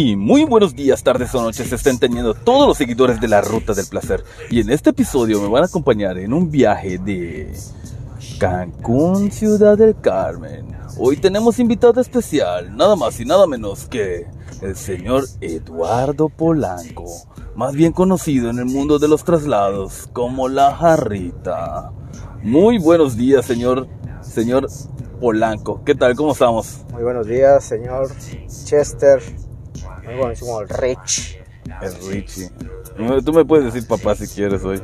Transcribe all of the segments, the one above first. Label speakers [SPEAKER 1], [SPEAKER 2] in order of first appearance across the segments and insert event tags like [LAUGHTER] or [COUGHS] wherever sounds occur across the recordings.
[SPEAKER 1] Y muy buenos días, tardes o noches estén teniendo todos los seguidores de la Ruta del Placer. Y en este episodio me van a acompañar en un viaje de Cancún, Ciudad del Carmen. Hoy tenemos invitado especial, nada más y nada menos que el señor Eduardo Polanco, más bien conocido en el mundo de los traslados como la jarrita. Muy buenos días, señor, señor Polanco. ¿Qué tal? ¿Cómo estamos?
[SPEAKER 2] Muy buenos días, señor Chester. Muy buenísimo, el Rich.
[SPEAKER 1] El Richie. Tú me puedes decir papá si quieres hoy.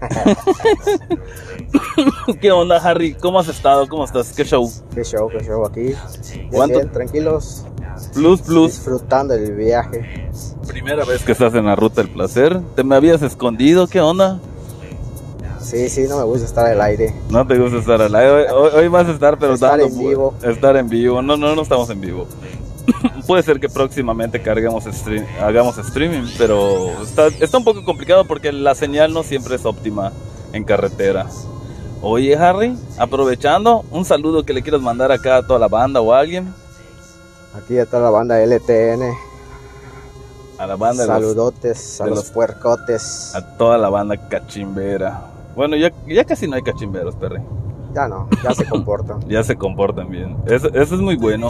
[SPEAKER 1] [LAUGHS] ¿Qué onda, Harry? ¿Cómo has estado? ¿Cómo estás? ¿Qué show?
[SPEAKER 2] Qué show, qué show aquí. Bien,
[SPEAKER 1] ¿Cuánto?
[SPEAKER 2] bien, tranquilos.
[SPEAKER 1] Plus, plus.
[SPEAKER 2] Disfrutando del viaje.
[SPEAKER 1] Primera vez que estás en la ruta del placer. ¿Te me habías escondido? ¿Qué onda?
[SPEAKER 2] Sí, sí, no me gusta estar al aire.
[SPEAKER 1] No te gusta estar al aire. Hoy, hoy- vas a estar, pero
[SPEAKER 2] Estar
[SPEAKER 1] dando
[SPEAKER 2] en vivo.
[SPEAKER 1] Estar en vivo. No, no, no estamos en vivo. [LAUGHS] Puede ser que próximamente carguemos stream- hagamos streaming, pero está, está un poco complicado porque la señal no siempre es óptima en carretera. Oye, Harry, aprovechando, un saludo que le quieras mandar acá a toda la banda o a alguien.
[SPEAKER 2] Aquí está la banda LTN.
[SPEAKER 1] A la banda de los-
[SPEAKER 2] Saludotes a
[SPEAKER 1] de
[SPEAKER 2] los,
[SPEAKER 1] los-
[SPEAKER 2] puercotes.
[SPEAKER 1] a toda la banda cachimbera. Bueno, ya, ya casi no hay cachimberos, Perry.
[SPEAKER 2] Ya no, ya se [LAUGHS] comportan.
[SPEAKER 1] Ya se comportan bien. Eso, eso es muy bueno.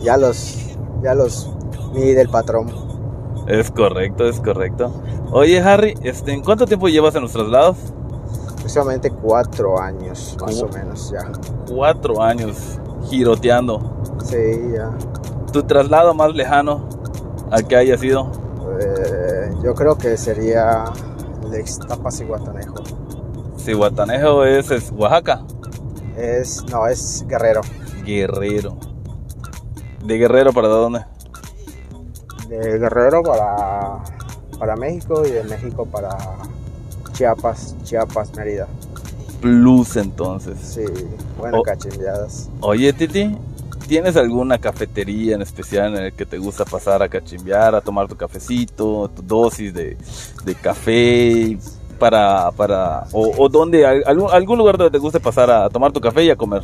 [SPEAKER 2] Ya los, ya los mide el patrón.
[SPEAKER 1] Es correcto, es correcto. Oye, Harry, este, ¿en cuánto tiempo llevas en los traslados?
[SPEAKER 2] Aproximadamente cuatro años, más
[SPEAKER 1] ¿Cómo?
[SPEAKER 2] o menos, ya.
[SPEAKER 1] Cuatro años giroteando.
[SPEAKER 2] Sí, ya.
[SPEAKER 1] ¿Tu traslado más lejano a que haya sido?
[SPEAKER 2] Eh, yo creo que sería el de Ixtapas y Guatanejo.
[SPEAKER 1] Si Guatanejo es, es Oaxaca.
[SPEAKER 2] Es, no, es Guerrero.
[SPEAKER 1] Guerrero. ¿De Guerrero para dónde?
[SPEAKER 2] De Guerrero para, para México y de México para Chiapas, Chiapas, Mérida.
[SPEAKER 1] Plus entonces.
[SPEAKER 2] Sí, bueno,
[SPEAKER 1] Oh.
[SPEAKER 2] cachimbeadas.
[SPEAKER 1] Oye, Titi, ¿tienes alguna cafetería en especial en el que te gusta pasar a cachimbear, a tomar tu cafecito, tu dosis de, de café? Para, para, o, o donde, al- algún, algún lugar donde te guste pasar a tomar tu café y a comer.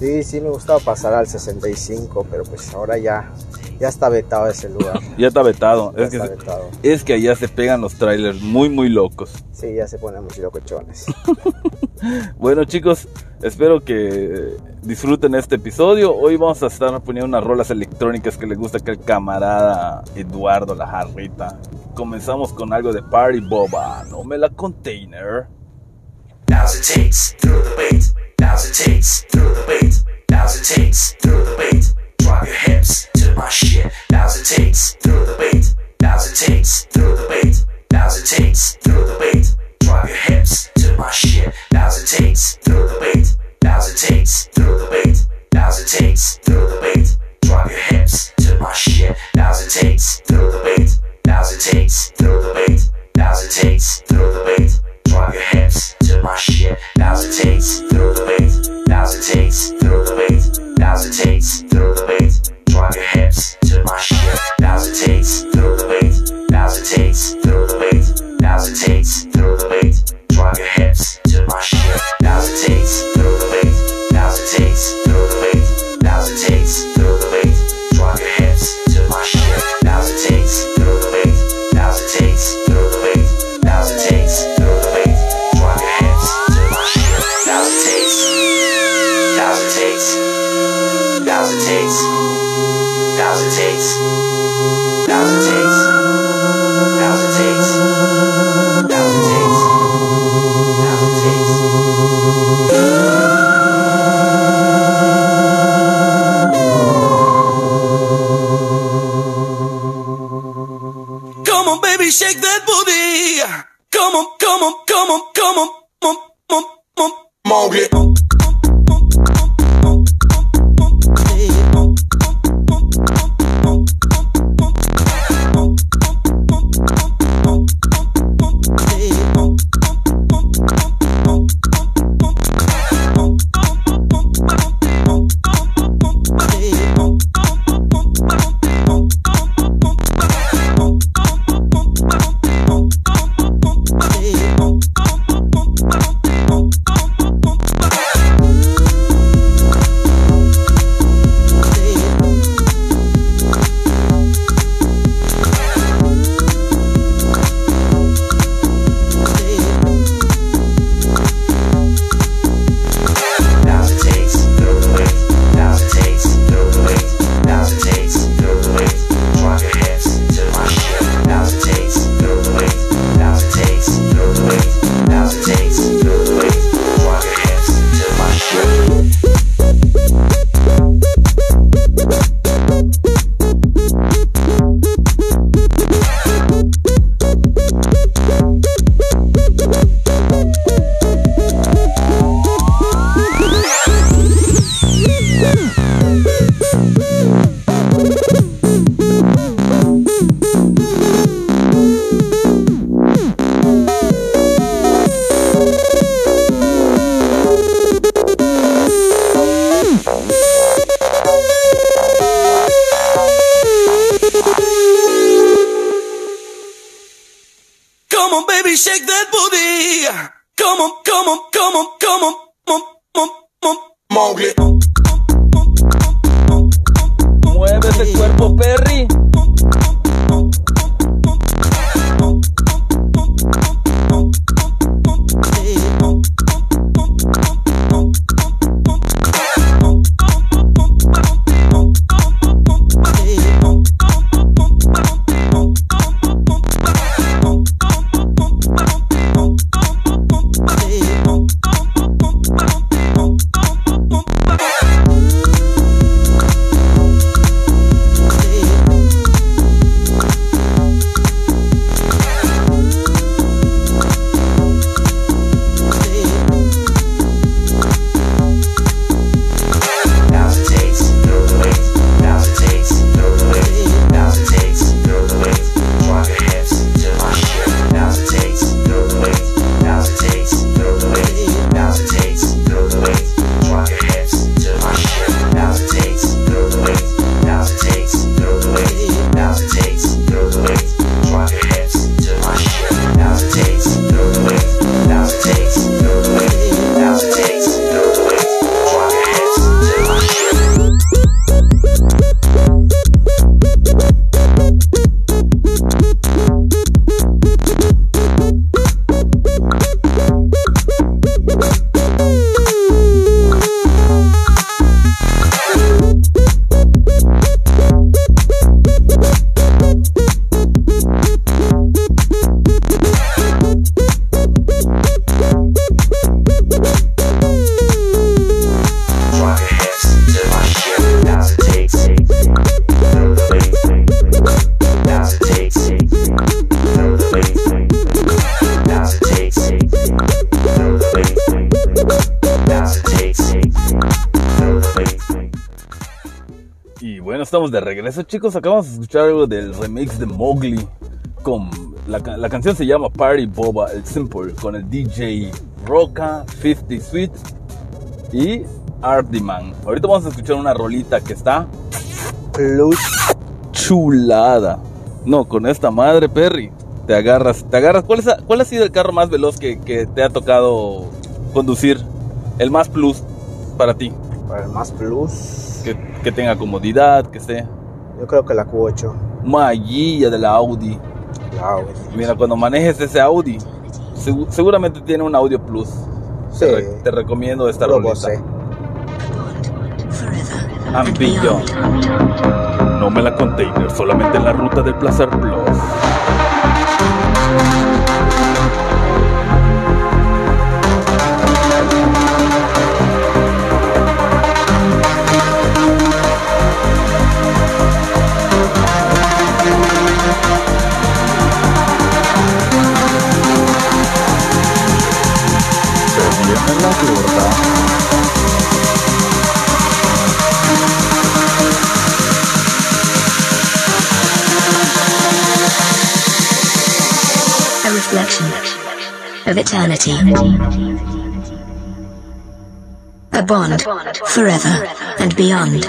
[SPEAKER 2] Sí, sí me gustaba pasar al 65, pero pues ahora ya, ya está vetado ese lugar. [LAUGHS]
[SPEAKER 1] Ya está vetado.
[SPEAKER 2] Ya
[SPEAKER 1] Es que,
[SPEAKER 2] está vetado.
[SPEAKER 1] es que allá se pegan los trailers muy, muy locos.
[SPEAKER 2] Sí, ya se ponen muy locochones. [LAUGHS]
[SPEAKER 1] Bueno chicos, espero que disfruten este episodio. Hoy vamos a estar poniendo unas rolas electrónicas que le gusta que el camarada Eduardo La Jarrita. Comenzamos con algo de Party Boba, no me la container.
[SPEAKER 3] Thousand takes through the bait. Thousand takes through the bait. Thousand takes through the bait. Drop your hips to my shit. Thousand takes through the bait. Thousand takes through the bait. Thousand takes through the bait. Drop your hips to my shit. Thousand takes through the bait. Thousand takes through the bait. Thousand takes through the bait. Drop your hips to my shit. Thousand takes through the bait. Thousand takes through the bait. Thousand takes through the bait. Drop your hips my shit. Thousand takes through the bait. Thousand takes through the bait. Thousand takes through the bait. Drop your hips to my shit.
[SPEAKER 1] Y bueno, estamos de regreso, chicos. Acabamos de escuchar algo del remix de Mowgli. Con la, la canción se llama Party Boba, el Simple, con el DJ Roca, 50 Sweet y Artiman. Ahorita vamos a escuchar una rolita que está
[SPEAKER 2] Plus.
[SPEAKER 1] chulada. No, con esta madre, Perry. Te agarras, te agarras. ¿Cuál, es, cuál ha sido el carro más veloz que, que te ha tocado conducir? El más plus para ti.
[SPEAKER 2] Para el más plus.
[SPEAKER 1] Que, que tenga comodidad, que esté
[SPEAKER 2] Yo creo que la Q8.
[SPEAKER 1] maguilla de la Audi.
[SPEAKER 2] La Audi.
[SPEAKER 1] Mira, cuando manejes ese Audi, segu- seguramente tiene un audio plus.
[SPEAKER 2] Sí.
[SPEAKER 1] Te, re- te recomiendo esta rolita. Beyond. No me la container, solamente en la ruta del placer plus.
[SPEAKER 4] A reflection of eternity. A bond forever and beyond.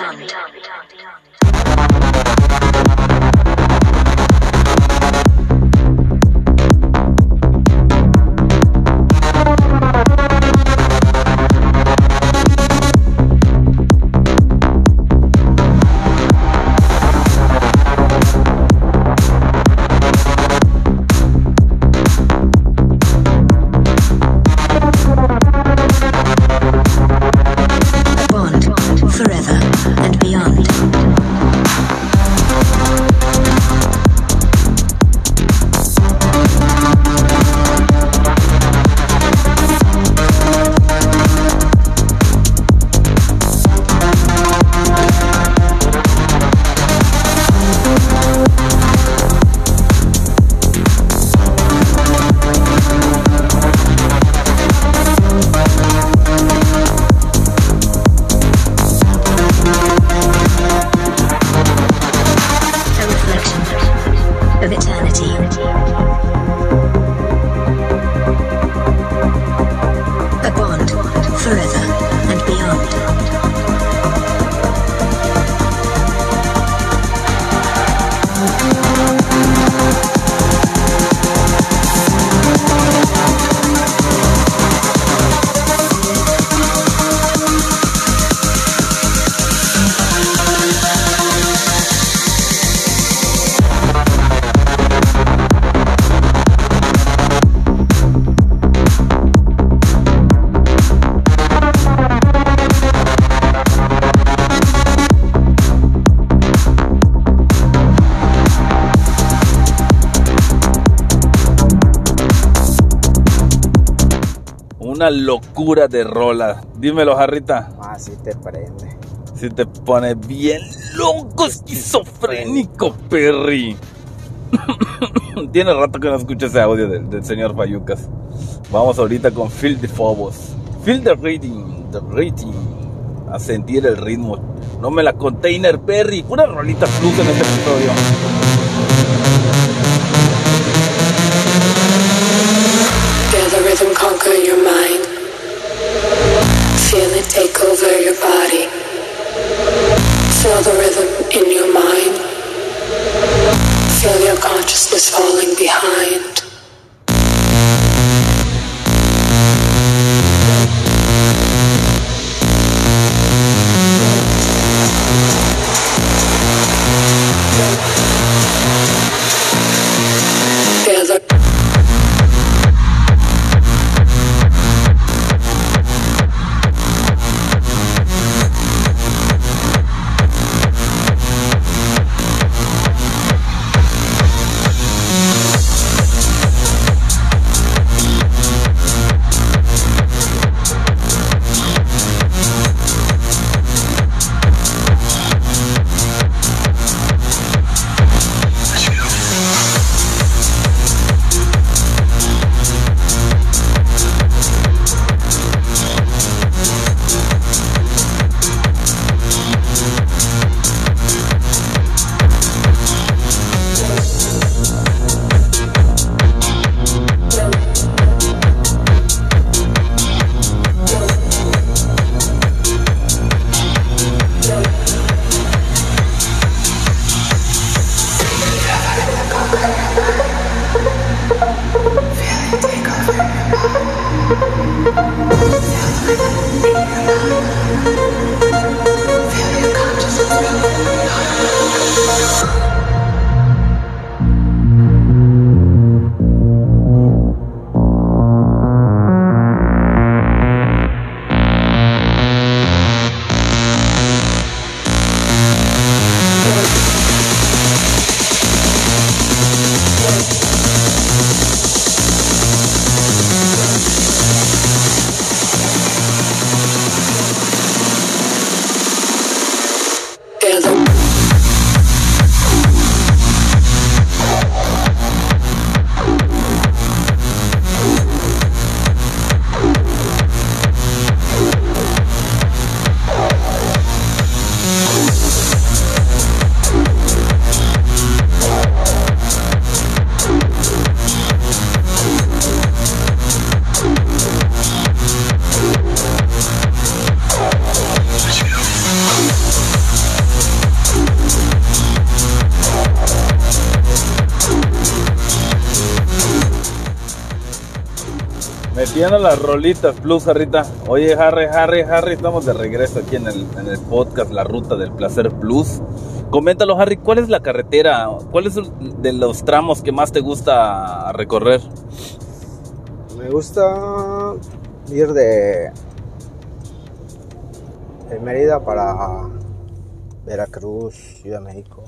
[SPEAKER 1] Locura de rola. Dímelo, Jarrita.
[SPEAKER 2] Ah, sí te prende.
[SPEAKER 1] Si te pone bien loco, esquizofrénico, Perry. [COUGHS] Tiene rato que no escucho ese audio del, del señor Fayucas. Vamos ahorita con Feel the Phobos. Feel the rating, the rating. A sentir el ritmo. No me la container, Perry. Una rolita plus en este episodio.
[SPEAKER 5] Feel it take over your body. Feel the rhythm in your mind. Feel your consciousness falling behind.
[SPEAKER 1] Rolitas plus, Jarrita. Oye, Harry, Harry, Harry, estamos de regreso aquí en el, podcast La Ruta del Placer Plus. Coméntalo, Harry, ¿cuál es la carretera? ¿Cuál es de los tramos que más te gusta recorrer?
[SPEAKER 2] Me gusta ir de, de Mérida para Veracruz, Ciudad de México.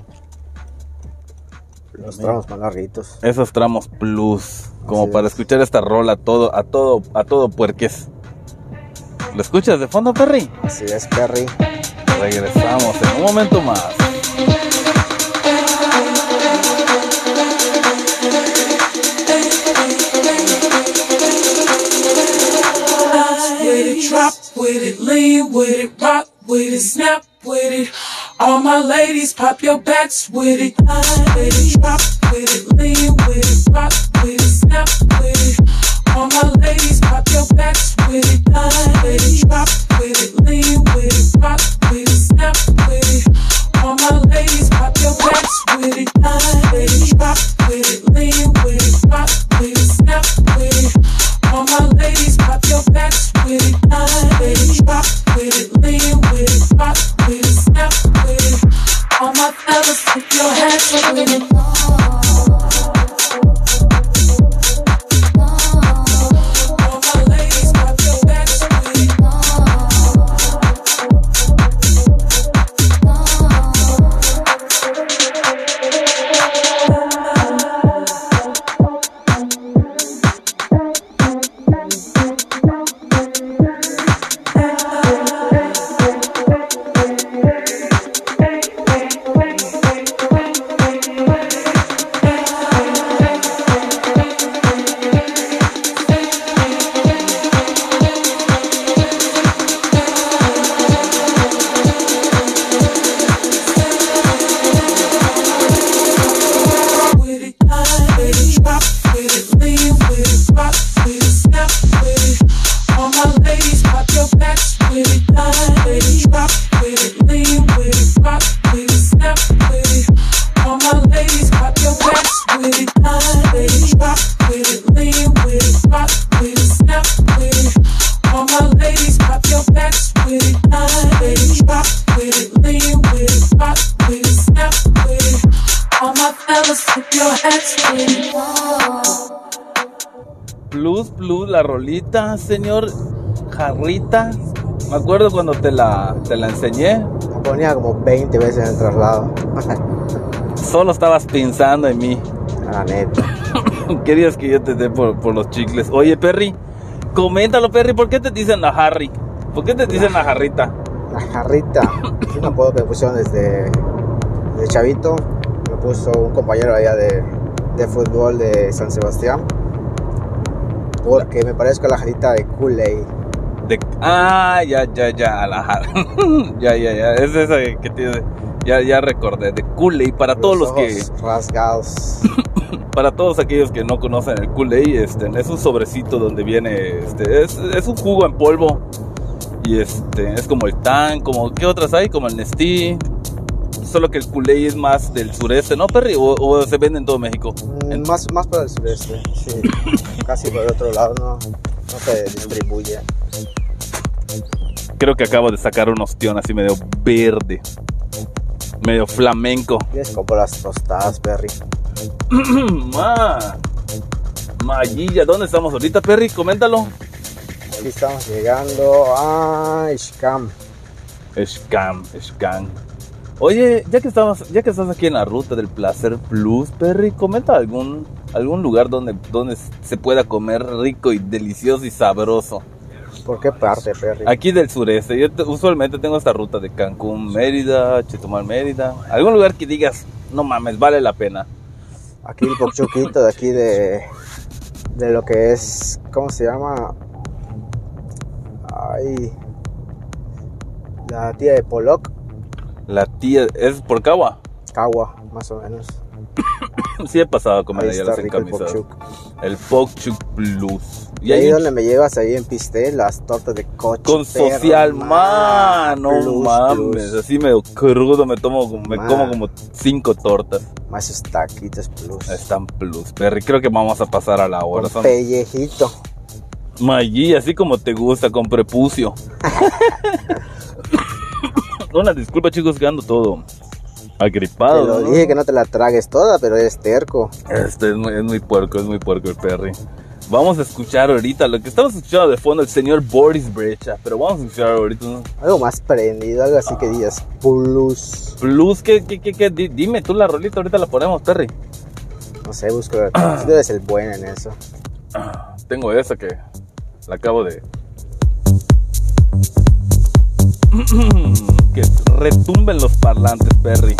[SPEAKER 2] Los tramos más larguitos.
[SPEAKER 1] Esos tramos plus, como
[SPEAKER 2] Así
[SPEAKER 1] para
[SPEAKER 2] es.
[SPEAKER 1] escuchar esta rola a todo, a todo, a todo puerques. ¿Lo escuchas de fondo, Perry?
[SPEAKER 2] Así es, Perry.
[SPEAKER 1] Regresamos en un momento más.
[SPEAKER 6] with it, drop with it, lean with it, rock with it, snap with it. All my ladies, pop your backs with it. It, drop with it, lean with it, rock with it, snap with it. All my ladies, pop your backs with it. It, drop with it, lean with it, rock with it, snap with it. All my ladies, pop your backs with it. It, drop with it, lean with it, rock with it, snap with it. All my ladies, pop your backs with it. It, drop with it, lean with it, rock with it, put your hands up with
[SPEAKER 1] Plus, plus, la rolita, señor Jarrita. Me acuerdo cuando te la, te la enseñé.
[SPEAKER 2] Ponía como 20 veces en el traslado. [LAUGHS]
[SPEAKER 1] Solo estabas pensando en mí.
[SPEAKER 2] La neta. [LAUGHS]
[SPEAKER 1] Querías que yo te dé por, por los chicles. Oye, Perry, coméntalo, Perry. ¿Por qué te dicen la Harry? ¿Por qué te dicen la Jarrita?
[SPEAKER 2] La jarrita. Es un apodo que me pusieron desde, de chavito. Me puso un compañero allá de, de fútbol de San Sebastián. Porque me parezco a la jarrita de Kool-Aid.
[SPEAKER 1] De- ah, ya, ya, ya, la Har- [LAUGHS] ya, ya, ya. Es esa que tiene. Ya, ya recordé. De Kool-Aid. Para todos los que.
[SPEAKER 2] rasgados. [LAUGHS]
[SPEAKER 1] Para todos aquellos que no conocen el Kool-Aid, este, es un sobrecito donde viene, este, es, es un jugo en polvo. Y este, es como el Tan, como, ¿qué otras hay? Como el Nestí. Solo que el Kool-Aid es más del sureste, ¿no, Perry? ¿O, o se vende en todo México?
[SPEAKER 2] Mm, Más, más para el sureste, sí. [LAUGHS] Casi por el otro lado no, no se distribuye.
[SPEAKER 1] Creo que acabo de sacar un ostión así medio verde. Medio flamenco.
[SPEAKER 2] Tienes como las tostadas, Perry. [CLEARS THROAT]
[SPEAKER 1] Ma. Mayilla, ¿dónde estamos ahorita, Perry? Coméntalo.
[SPEAKER 2] Aquí estamos llegando a Ishkam.
[SPEAKER 1] Scam, scam. Oye, ya que estamos, ya que estás aquí en la ruta del placer plus, Perry, comenta algún algún lugar donde donde se pueda comer rico y delicioso y sabroso.
[SPEAKER 2] ¿Por qué parte, Perry?
[SPEAKER 1] Aquí del sureste, yo te- usualmente tengo esta ruta de Cancún, Mérida, Chetumal, Mérida. Algún lugar que digas, no mames, vale la pena.
[SPEAKER 2] Aquí el pochuquito de aquí de, de lo que es, ¿cómo se llama? Ay, la tía de Pollock,
[SPEAKER 1] La tía es por Cagua.
[SPEAKER 2] Cagua, más o menos. [COUGHS]
[SPEAKER 1] Sí he pasado a comer
[SPEAKER 2] Ahí
[SPEAKER 1] allá las encamisadas. El Pokchuk Plus.
[SPEAKER 2] Y ahí donde me llevas, ahí en Piste, las tortas de coche.
[SPEAKER 1] Con social,
[SPEAKER 2] man,
[SPEAKER 1] no
[SPEAKER 2] plus,
[SPEAKER 1] mames.
[SPEAKER 2] plus.
[SPEAKER 1] Así medio crudo, me tomo, como- me
[SPEAKER 2] Man.
[SPEAKER 1] como como cinco tortas.
[SPEAKER 2] Más esos taquitos plus.
[SPEAKER 1] Están plus, Perry. Creo que vamos a pasar a la hora.
[SPEAKER 2] Con pellejito.
[SPEAKER 1] Maggi, así como te gusta, con prepucio. [LAUGHS] Una disculpa, chicos, que ando todo
[SPEAKER 2] Te
[SPEAKER 1] agripado.
[SPEAKER 2] lo
[SPEAKER 1] ¿no?
[SPEAKER 2] dije que no te la tragues toda, pero eres terco.
[SPEAKER 1] Este es muy, es muy puerco, es muy puerco el Perry. Vamos a escuchar ahorita lo que estamos escuchando de fondo, el señor Boris Brecha. Pero vamos a escuchar ahorita un
[SPEAKER 2] Algo más prendido, algo así que digas plus.
[SPEAKER 1] plus. ¿Qué, qué, qué, qué? Di- Dime tú la rolita, ahorita la ponemos, Perry.
[SPEAKER 2] No sé, busco tú eres el bueno en eso.
[SPEAKER 1] Tengo esa que la acabo de. [CLEARS THROAT] que retumben los parlantes, Perry.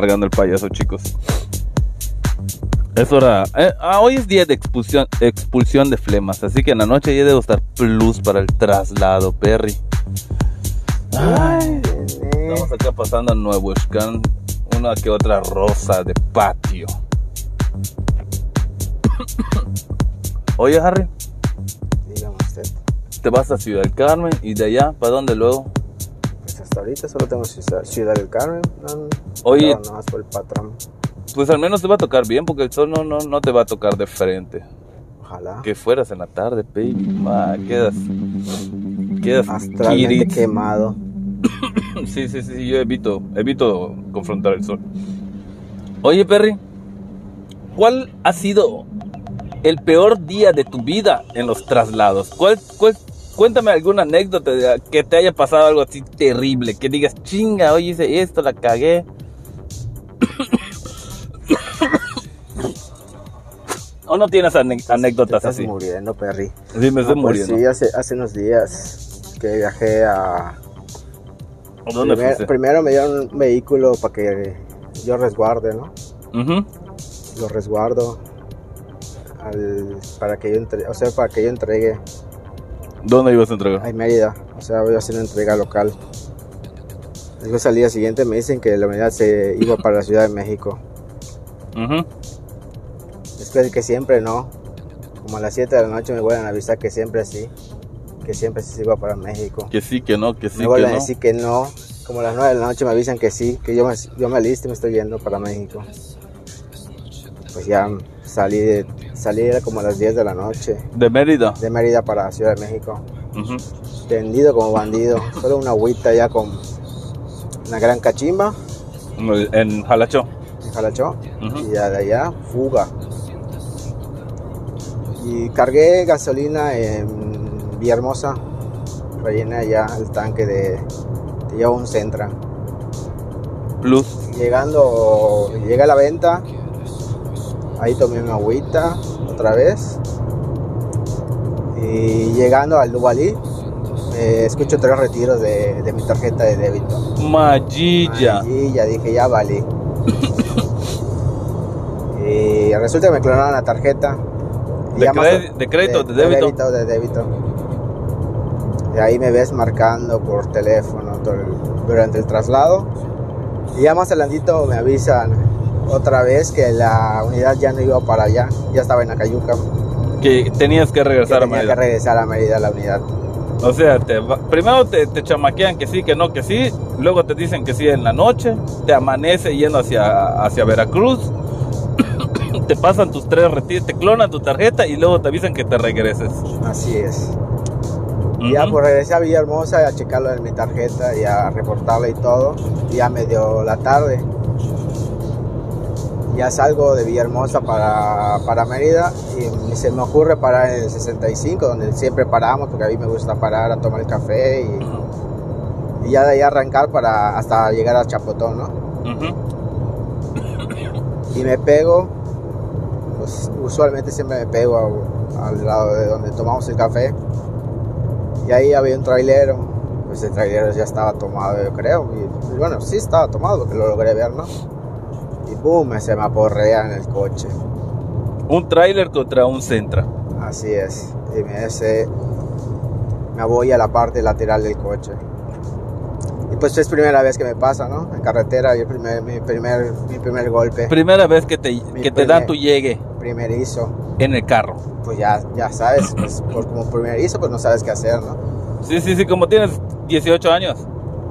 [SPEAKER 1] Cargando el payaso, chicos. Es hora. eh, ah, hoy es día de expulsión, expulsión de flemas. Así que en la noche ya debo estar plus para el traslado, Perry. Ay, estamos acá pasando a Nuevo Scan. Una que otra rosa de patio. [COUGHS] Oye, Harry.
[SPEAKER 2] Dígame usted.
[SPEAKER 1] Te vas a Ciudad del Carmen y de allá, ¿para dónde luego?
[SPEAKER 2] Pues hasta ahorita solo tengo Ciudad, Ciudad del Carmen. No,
[SPEAKER 1] Oye.
[SPEAKER 2] no, más por el patrón.
[SPEAKER 1] Pues al menos te va a tocar bien, porque el sol no, no, no te va a tocar de frente.
[SPEAKER 2] Ojalá.
[SPEAKER 1] Que fueras en la tarde, baby. Ma, quedas. Quedas
[SPEAKER 2] Astralmente quemado. [COUGHS]
[SPEAKER 1] Sí, sí, sí, yo evito, evito confrontar el sol. Oye, Perry, ¿cuál ha sido el peor día de tu vida en los traslados? ¿Cuál, cuál- cuéntame alguna anécdota de que te haya pasado algo así terrible, que digas, chinga, hoy hice esto, la cagué. [COUGHS] ¿O no tienes ane-
[SPEAKER 2] Te
[SPEAKER 1] anécdotas
[SPEAKER 2] estás
[SPEAKER 1] así?
[SPEAKER 2] muriendo, Perry.
[SPEAKER 1] Sí, me estoy
[SPEAKER 2] No, pues
[SPEAKER 1] muriendo.
[SPEAKER 2] sí, hace, hace unos días que viajé a...
[SPEAKER 1] ¿A ¿Dónde
[SPEAKER 2] Primer- primero me dieron un vehículo para que yo resguarde, ¿no?
[SPEAKER 1] Ujú.
[SPEAKER 2] Lo resguardo al- para que yo entre- o sea, para que yo entregue
[SPEAKER 1] ¿Dónde ibas a entregar?
[SPEAKER 2] a Mérida, o sea, voy a hacer una entrega local. Después al día siguiente me dicen que la unidad se iba para la Ciudad de México.
[SPEAKER 1] Ujú.
[SPEAKER 2] Después de que siempre no. Como a las 7 de la noche me vuelven a avisar que siempre sí. Que siempre sí se iba para México.
[SPEAKER 1] Que sí, que no, que sí,
[SPEAKER 2] me
[SPEAKER 1] que
[SPEAKER 2] vuelven
[SPEAKER 1] no.
[SPEAKER 2] a decir que no. Como a las 9 de la noche me avisan que sí. Que yo me, yo me alisto y me estoy yendo para México. Pues ya salí, de, salí era como a las 10 de la noche.
[SPEAKER 1] De Mérida.
[SPEAKER 2] De Mérida para Ciudad de México. Tendido como bandido. Solo una agüita ya con una gran cachimba.
[SPEAKER 1] En Jalachó.
[SPEAKER 2] en Jalachó y ya de allá fuga. Y cargué gasolina en Villahermosa rellené ya el tanque de, de un Centra.
[SPEAKER 1] Plus.
[SPEAKER 2] Llegando, llegué a la venta, ahí tomé una agüita otra vez. Y llegando al Duvalí, eh, escucho tres retiros de, de mi tarjeta de débito.
[SPEAKER 1] Magilla.
[SPEAKER 2] Ya dije, ya valí. [LAUGHS] y resulta que me clonaron la tarjeta.
[SPEAKER 1] ¿De cre- de crédito o de débito?
[SPEAKER 2] De débito, de débito. Y ahí me ves marcando por teléfono durante el traslado. Y ya más adelantito me avisan otra vez que la unidad ya no iba para allá, ya estaba en Acayuca.
[SPEAKER 1] Que tenías que
[SPEAKER 2] Que
[SPEAKER 1] regresar a
[SPEAKER 2] tenía que
[SPEAKER 1] Mérida.
[SPEAKER 2] regresar a Mérida la unidad.
[SPEAKER 1] O sea, te va- primero te, te chamaquean que sí, que no, que sí. Luego te dicen que sí en la noche. Te amanece yendo hacia, hacia Veracruz. [COUGHS] te pasan tus tres retiros, te clonan tu tarjeta y luego te avisan que te regreses.
[SPEAKER 2] Así es. Y Ya
[SPEAKER 1] Ujú.
[SPEAKER 2] pues regresé a Villahermosa a checarlo en mi tarjeta y a reportarla y todo. Y Ya me dio la tarde. Ya salgo de Villahermosa para, para Mérida y se me ocurre parar en el 65, donde siempre paramos, porque a mí me gusta parar a tomar el café y, y ya de ahí arrancar para hasta llegar a Chapotón, ¿no? Y me pego, pues usualmente siempre me pego a- al lado de donde tomamos el café. Y ahí había un trailero, pues el trailero ya estaba tomado, yo creo. Y, y bueno, sí estaba tomado porque lo logré ver, ¿no? Boom, se me aporrea en el coche.
[SPEAKER 1] Un tráiler contra un Centra.
[SPEAKER 2] Así es. Y me hace, me voy a la parte lateral del coche. Y pues es primera vez que me pasa, ¿no? En carretera, y el primer, mi, primer, mi primer golpe,
[SPEAKER 1] Primera vez que te,
[SPEAKER 2] Mi
[SPEAKER 1] que te
[SPEAKER 2] primer-
[SPEAKER 1] tu llegue
[SPEAKER 2] primerizo.
[SPEAKER 1] en el carro.
[SPEAKER 2] pues ya, ya sabes, pues, por como primerizo, pues no sabes qué hacer, ¿no?
[SPEAKER 1] Sí, sí, sí, como tienes 18 años.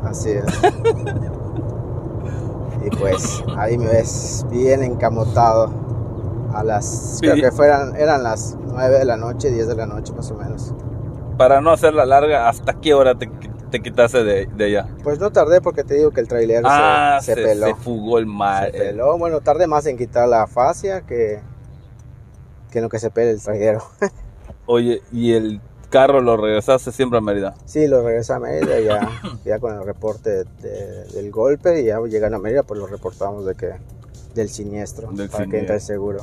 [SPEAKER 2] Así es. [LAUGHS] y pues ahí me ves bien encamotado a las, creo que fueran, eran las 9 de la noche, 10 de la noche más o menos.
[SPEAKER 1] Para no hacerla larga, ¿hasta qué hora te, te quitaste de, de allá?
[SPEAKER 2] Pues no tardé porque te digo que el trailer
[SPEAKER 1] ah,
[SPEAKER 2] se, se peló.
[SPEAKER 1] se fugó el mar.
[SPEAKER 2] Se peló. Bueno, tardé más en quitar la fascia que, que en lo que se pele el trailero. [LAUGHS]
[SPEAKER 1] Oye, ¿y el carro lo regresaste siempre a Mérida?
[SPEAKER 2] Sí, lo regresé a Mérida ya, [COUGHS] ya con el reporte de- del golpe y ya llegando a Mérida pues lo reportamos de que del siniestro
[SPEAKER 1] Del
[SPEAKER 2] para que entre seguro.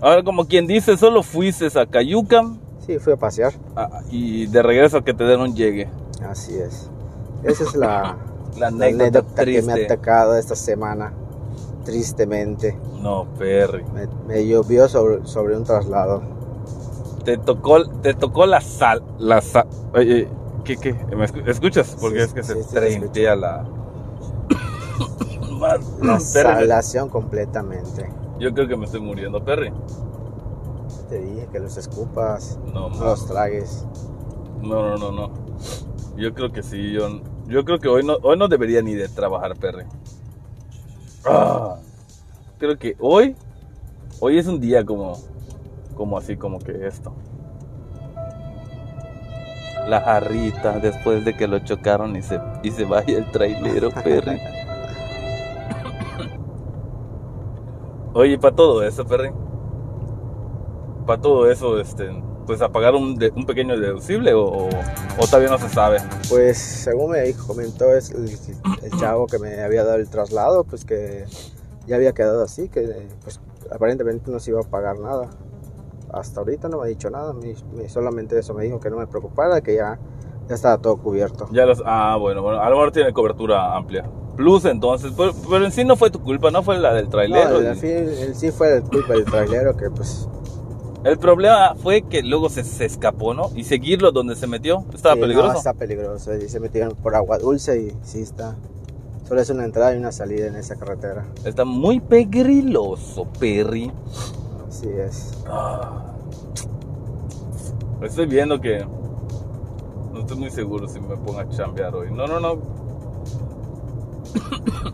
[SPEAKER 1] Ahora, como quien dice, solo fuiste a Cayuca
[SPEAKER 2] Sí, fui a pasear,
[SPEAKER 1] ah, y de regreso que te den un llegue.
[SPEAKER 2] así es. Esa es la, [LAUGHS]
[SPEAKER 1] La
[SPEAKER 2] la
[SPEAKER 1] anécdota
[SPEAKER 2] que me ha atacado esta semana, tristemente.
[SPEAKER 1] No, Perry.
[SPEAKER 2] Me, me llovió sobre, sobre un traslado.
[SPEAKER 1] Te tocó, te tocó la sal, la sal. Oye, ¿qué, qué? ¿Me escu- escuchas? Porque
[SPEAKER 2] Sí,
[SPEAKER 1] es que
[SPEAKER 2] sí,
[SPEAKER 1] se treintea la... [COUGHS]
[SPEAKER 2] La salación completamente.
[SPEAKER 1] Yo creo que me estoy muriendo, Perry.
[SPEAKER 2] Te dije que los escupas,
[SPEAKER 1] No,
[SPEAKER 2] no los tragues.
[SPEAKER 1] No, no, no, no. Yo creo que sí. Yo, yo creo que hoy no, hoy no debería ni de trabajar, Perry. Ah, creo que hoy, hoy es un día como, como así, como que esto. La jarrita después de que lo chocaron y se, y se vaya el trailero, Perry. [LAUGHS] Oye, para todo eso, Perry. Para todo eso, este, pues a pagar un, de- un pequeño deducible o, o, o todavía no se sabe.
[SPEAKER 2] Pues según me dijo, comentó es el, el chavo que me había dado el traslado, pues que ya había quedado así, que pues aparentemente no se iba a pagar nada. Hasta ahorita no me ha dicho nada, me- me- solamente eso me dijo que no me preocupara, que ya, ya estaba todo cubierto.
[SPEAKER 1] Ya los, ah, bueno, bueno, mejor tiene cobertura amplia. Plus entonces, pero, pero en sí no fue tu culpa, no fue la del
[SPEAKER 2] No,
[SPEAKER 1] trailero.
[SPEAKER 2] al fin, el sí fue culpa del trailero que pues...
[SPEAKER 1] El problema fue que luego se, se escapó, ¿no? Y seguirlo donde se metió estaba
[SPEAKER 2] sí, no,
[SPEAKER 1] peligroso.
[SPEAKER 2] está peligroso, y se metieron por agua dulce y sí está... Solo es una entrada y una salida en esa carretera.
[SPEAKER 1] Está muy pegriloso, Perry.
[SPEAKER 2] Así es.
[SPEAKER 1] Ah. Estoy viendo que no estoy muy seguro si me pongo a chambear hoy. No, no, no.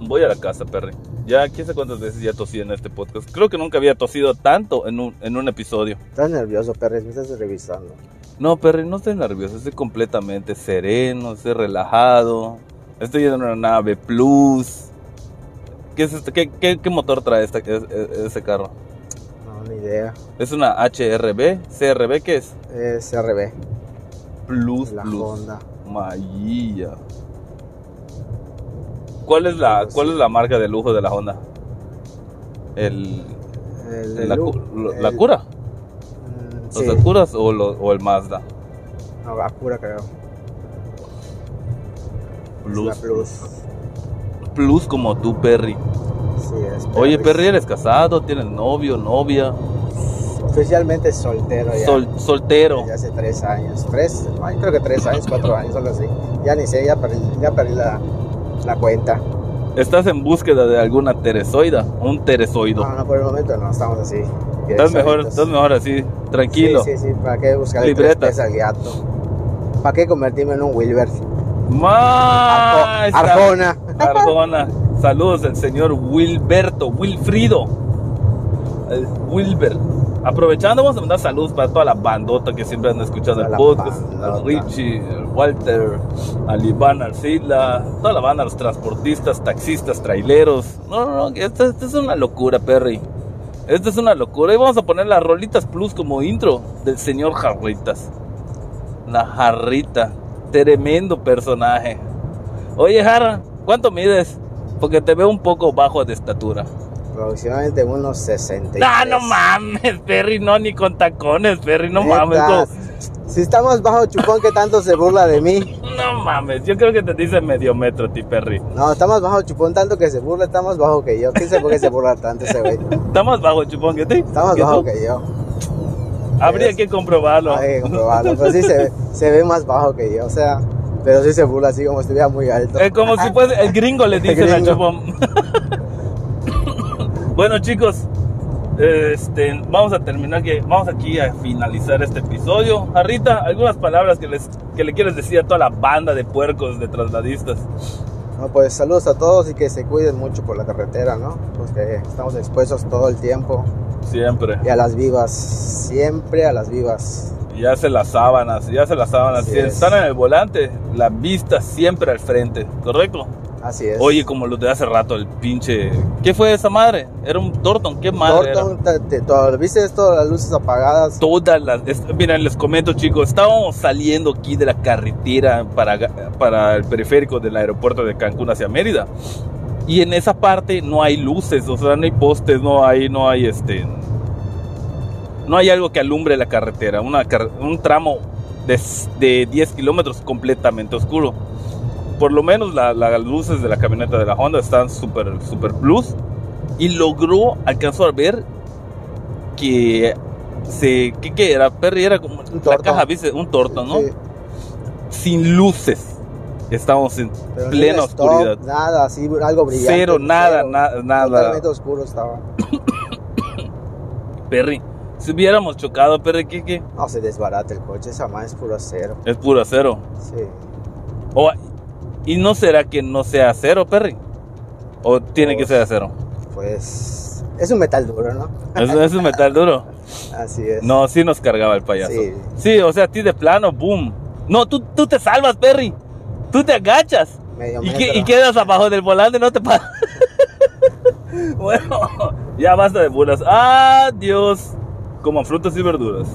[SPEAKER 1] [COUGHS] Voy a la casa, Perry. Ya, quién sabe cuántas veces ya tosí en este podcast. Creo que nunca había tosido tanto en un, en un episodio.
[SPEAKER 2] Estás nervioso, Pérez, me estás revisando.
[SPEAKER 1] No, Perry, no estoy nervioso. Estoy completamente sereno, estoy relajado. Estoy en una nave Plus. ¿Qué, es este? ¿Qué, qué, qué motor trae esta, e- e- ese carro?
[SPEAKER 2] Ni idea.
[SPEAKER 1] ¿Es una HRB? ¿CRB qué es?
[SPEAKER 2] Es RB,
[SPEAKER 1] Plus,
[SPEAKER 2] la
[SPEAKER 1] Plus.
[SPEAKER 2] Honda.
[SPEAKER 1] ¿Cuál es la cuál es la marca de lujo de la Honda? El,
[SPEAKER 2] El, el
[SPEAKER 1] la, la cura,
[SPEAKER 2] mm,
[SPEAKER 1] los
[SPEAKER 2] sí,
[SPEAKER 1] Acuras o, lo- o el Mazda
[SPEAKER 2] no, Acura creo.
[SPEAKER 1] Plus.
[SPEAKER 2] La Plus.
[SPEAKER 1] Plus como tú, Perry.
[SPEAKER 2] Sí, es
[SPEAKER 1] Oye,
[SPEAKER 2] Perry.
[SPEAKER 1] Eres casado, tienes novio, novia,
[SPEAKER 2] Oficialmente soltero ya.
[SPEAKER 1] sol- soltero.
[SPEAKER 2] Desde hace tres años. Tres, ay, creo que tres años, cuatro años, algo así. Ya ni sé, ya perdí, ya perdí la, la cuenta.
[SPEAKER 1] ¿Estás en búsqueda de alguna teresoida? Un teresoido.
[SPEAKER 2] No, no, por el momento no, estamos así.
[SPEAKER 1] estás mejor, estás mejor así, tranquilo.
[SPEAKER 2] Sí, sí, sí, ¿para qué buscar
[SPEAKER 1] Libreta.
[SPEAKER 2] tres pies al gato? ¿Para qué convertirme en un Wilber?
[SPEAKER 1] Más.
[SPEAKER 2] Arjo- Arjona.
[SPEAKER 1] Arjona. Saludos el señor Wilberto, Wilfrido. El Wilber. Aprovechando, vamos a mandar saludos para toda la bandota que siempre anda escuchando
[SPEAKER 2] Toda
[SPEAKER 1] el podcast. Richie, Walter, al Iván Arcila, toda la banda, los transportistas, taxistas, traileros. No, no, no, esto, esto es una locura, Perry. Esto es una locura. Y vamos a poner las rolitas plus como intro del señor Jarritas. La jarrita. Tremendo personaje. Oye, Jarra, ¿cuánto mides? Porque te veo un poco bajo de estatura.
[SPEAKER 2] Aproximadamente unos 63.
[SPEAKER 1] Ah, no mames, Perry, no, ni con tacones, Perry, no
[SPEAKER 2] Neta,
[SPEAKER 1] mames. como-
[SPEAKER 2] Si está más bajo Chupón, que tanto se burla de mí?
[SPEAKER 1] No mames, yo creo que te dice medio metro, ti, Perry.
[SPEAKER 2] No, está más bajo Chupón, tanto que se burla, está más bajo que yo. ¿Quién sabe por qué se burla tanto ese güey?
[SPEAKER 1] Está más bajo, chupón.
[SPEAKER 2] Está más
[SPEAKER 1] ¿Que
[SPEAKER 2] bajo
[SPEAKER 1] tú?
[SPEAKER 2] que yo.
[SPEAKER 1] Habría
[SPEAKER 2] Es-
[SPEAKER 1] que comprobarlo.
[SPEAKER 2] Hay que comprobarlo. Pero sí se, se ve más bajo que yo. O sea, pero sí se burla así como si estuviera muy alto.
[SPEAKER 1] Es como si fuese el gringo le dicen al chupón. bueno, chicos, este, vamos a terminar que vamos aquí a finalizar este episodio. Jarrita, algunas palabras que les que le quieres decir a toda la banda de puercos de trasladistas.
[SPEAKER 2] No, pues saludos a todos y que se cuiden mucho por la carretera, ¿no? Porque estamos expuestos todo el tiempo.
[SPEAKER 1] Siempre.
[SPEAKER 2] Y a las vivas, siempre a las vivas.
[SPEAKER 1] Ya se las sábanas, ya se las sábanas.
[SPEAKER 2] Así
[SPEAKER 1] Si
[SPEAKER 2] es.
[SPEAKER 1] están en el volante, la vista siempre al frente, ¿correcto?
[SPEAKER 2] Así es.
[SPEAKER 1] Oye, como los de hace rato, el pinche. ¿Qué fue esa madre? Era un Torton, ¿qué madre
[SPEAKER 2] todo- ¿viste esto? Las luces apagadas.
[SPEAKER 1] Todas las. miren, les comento, chicos. Estábamos saliendo aquí de la carretera para, para el periférico del aeropuerto de Cancún hacia Mérida. Y en esa parte no hay luces, o sea, no hay postes, no hay, no hay este. No hay algo que alumbre la carretera. Una, un tramo de, de 10 kilómetros completamente oscuro. Por lo menos la- la- las luces de la camioneta de la Honda están súper, súper plus. Y logró, alcanzó a ver que se. ¿Qué, qué era? Perry era como. La
[SPEAKER 2] torto.
[SPEAKER 1] caja, ¿viste? Un torto, ¿no?
[SPEAKER 2] Sí,
[SPEAKER 1] Sin luces. Estamos en
[SPEAKER 2] pero
[SPEAKER 1] plena
[SPEAKER 2] un stop,
[SPEAKER 1] oscuridad.
[SPEAKER 2] Nada, así, algo brillante.
[SPEAKER 1] Cero, nada,
[SPEAKER 2] cero.
[SPEAKER 1] na- nada.
[SPEAKER 2] Totalmente oscuro estaba. [COUGHS]
[SPEAKER 1] Perry, si hubiéramos chocado, Perry, ¿qué, qué?
[SPEAKER 2] No, se desbarata el coche, esa más es puro acero.
[SPEAKER 1] Es puro acero.
[SPEAKER 2] Sí.
[SPEAKER 1] O, ¿Y no será que no sea acero, Perry? ¿O tiene que ser acero?
[SPEAKER 2] Pues es un metal duro, ¿no?
[SPEAKER 1] ¿Es, es un metal duro? [LAUGHS]
[SPEAKER 2] Así es.
[SPEAKER 1] No, sí nos cargaba el payaso.
[SPEAKER 2] Sí.
[SPEAKER 1] Sí, o sea, a ti de plano, boom. No, tú, tú te salvas, Perry. Tú te agachas.
[SPEAKER 2] Medio
[SPEAKER 1] Y, que- y quedas abajo del volante, no te pasa. [LAUGHS] bueno, ya basta de burlas. Adiós. Como frutas y verduras.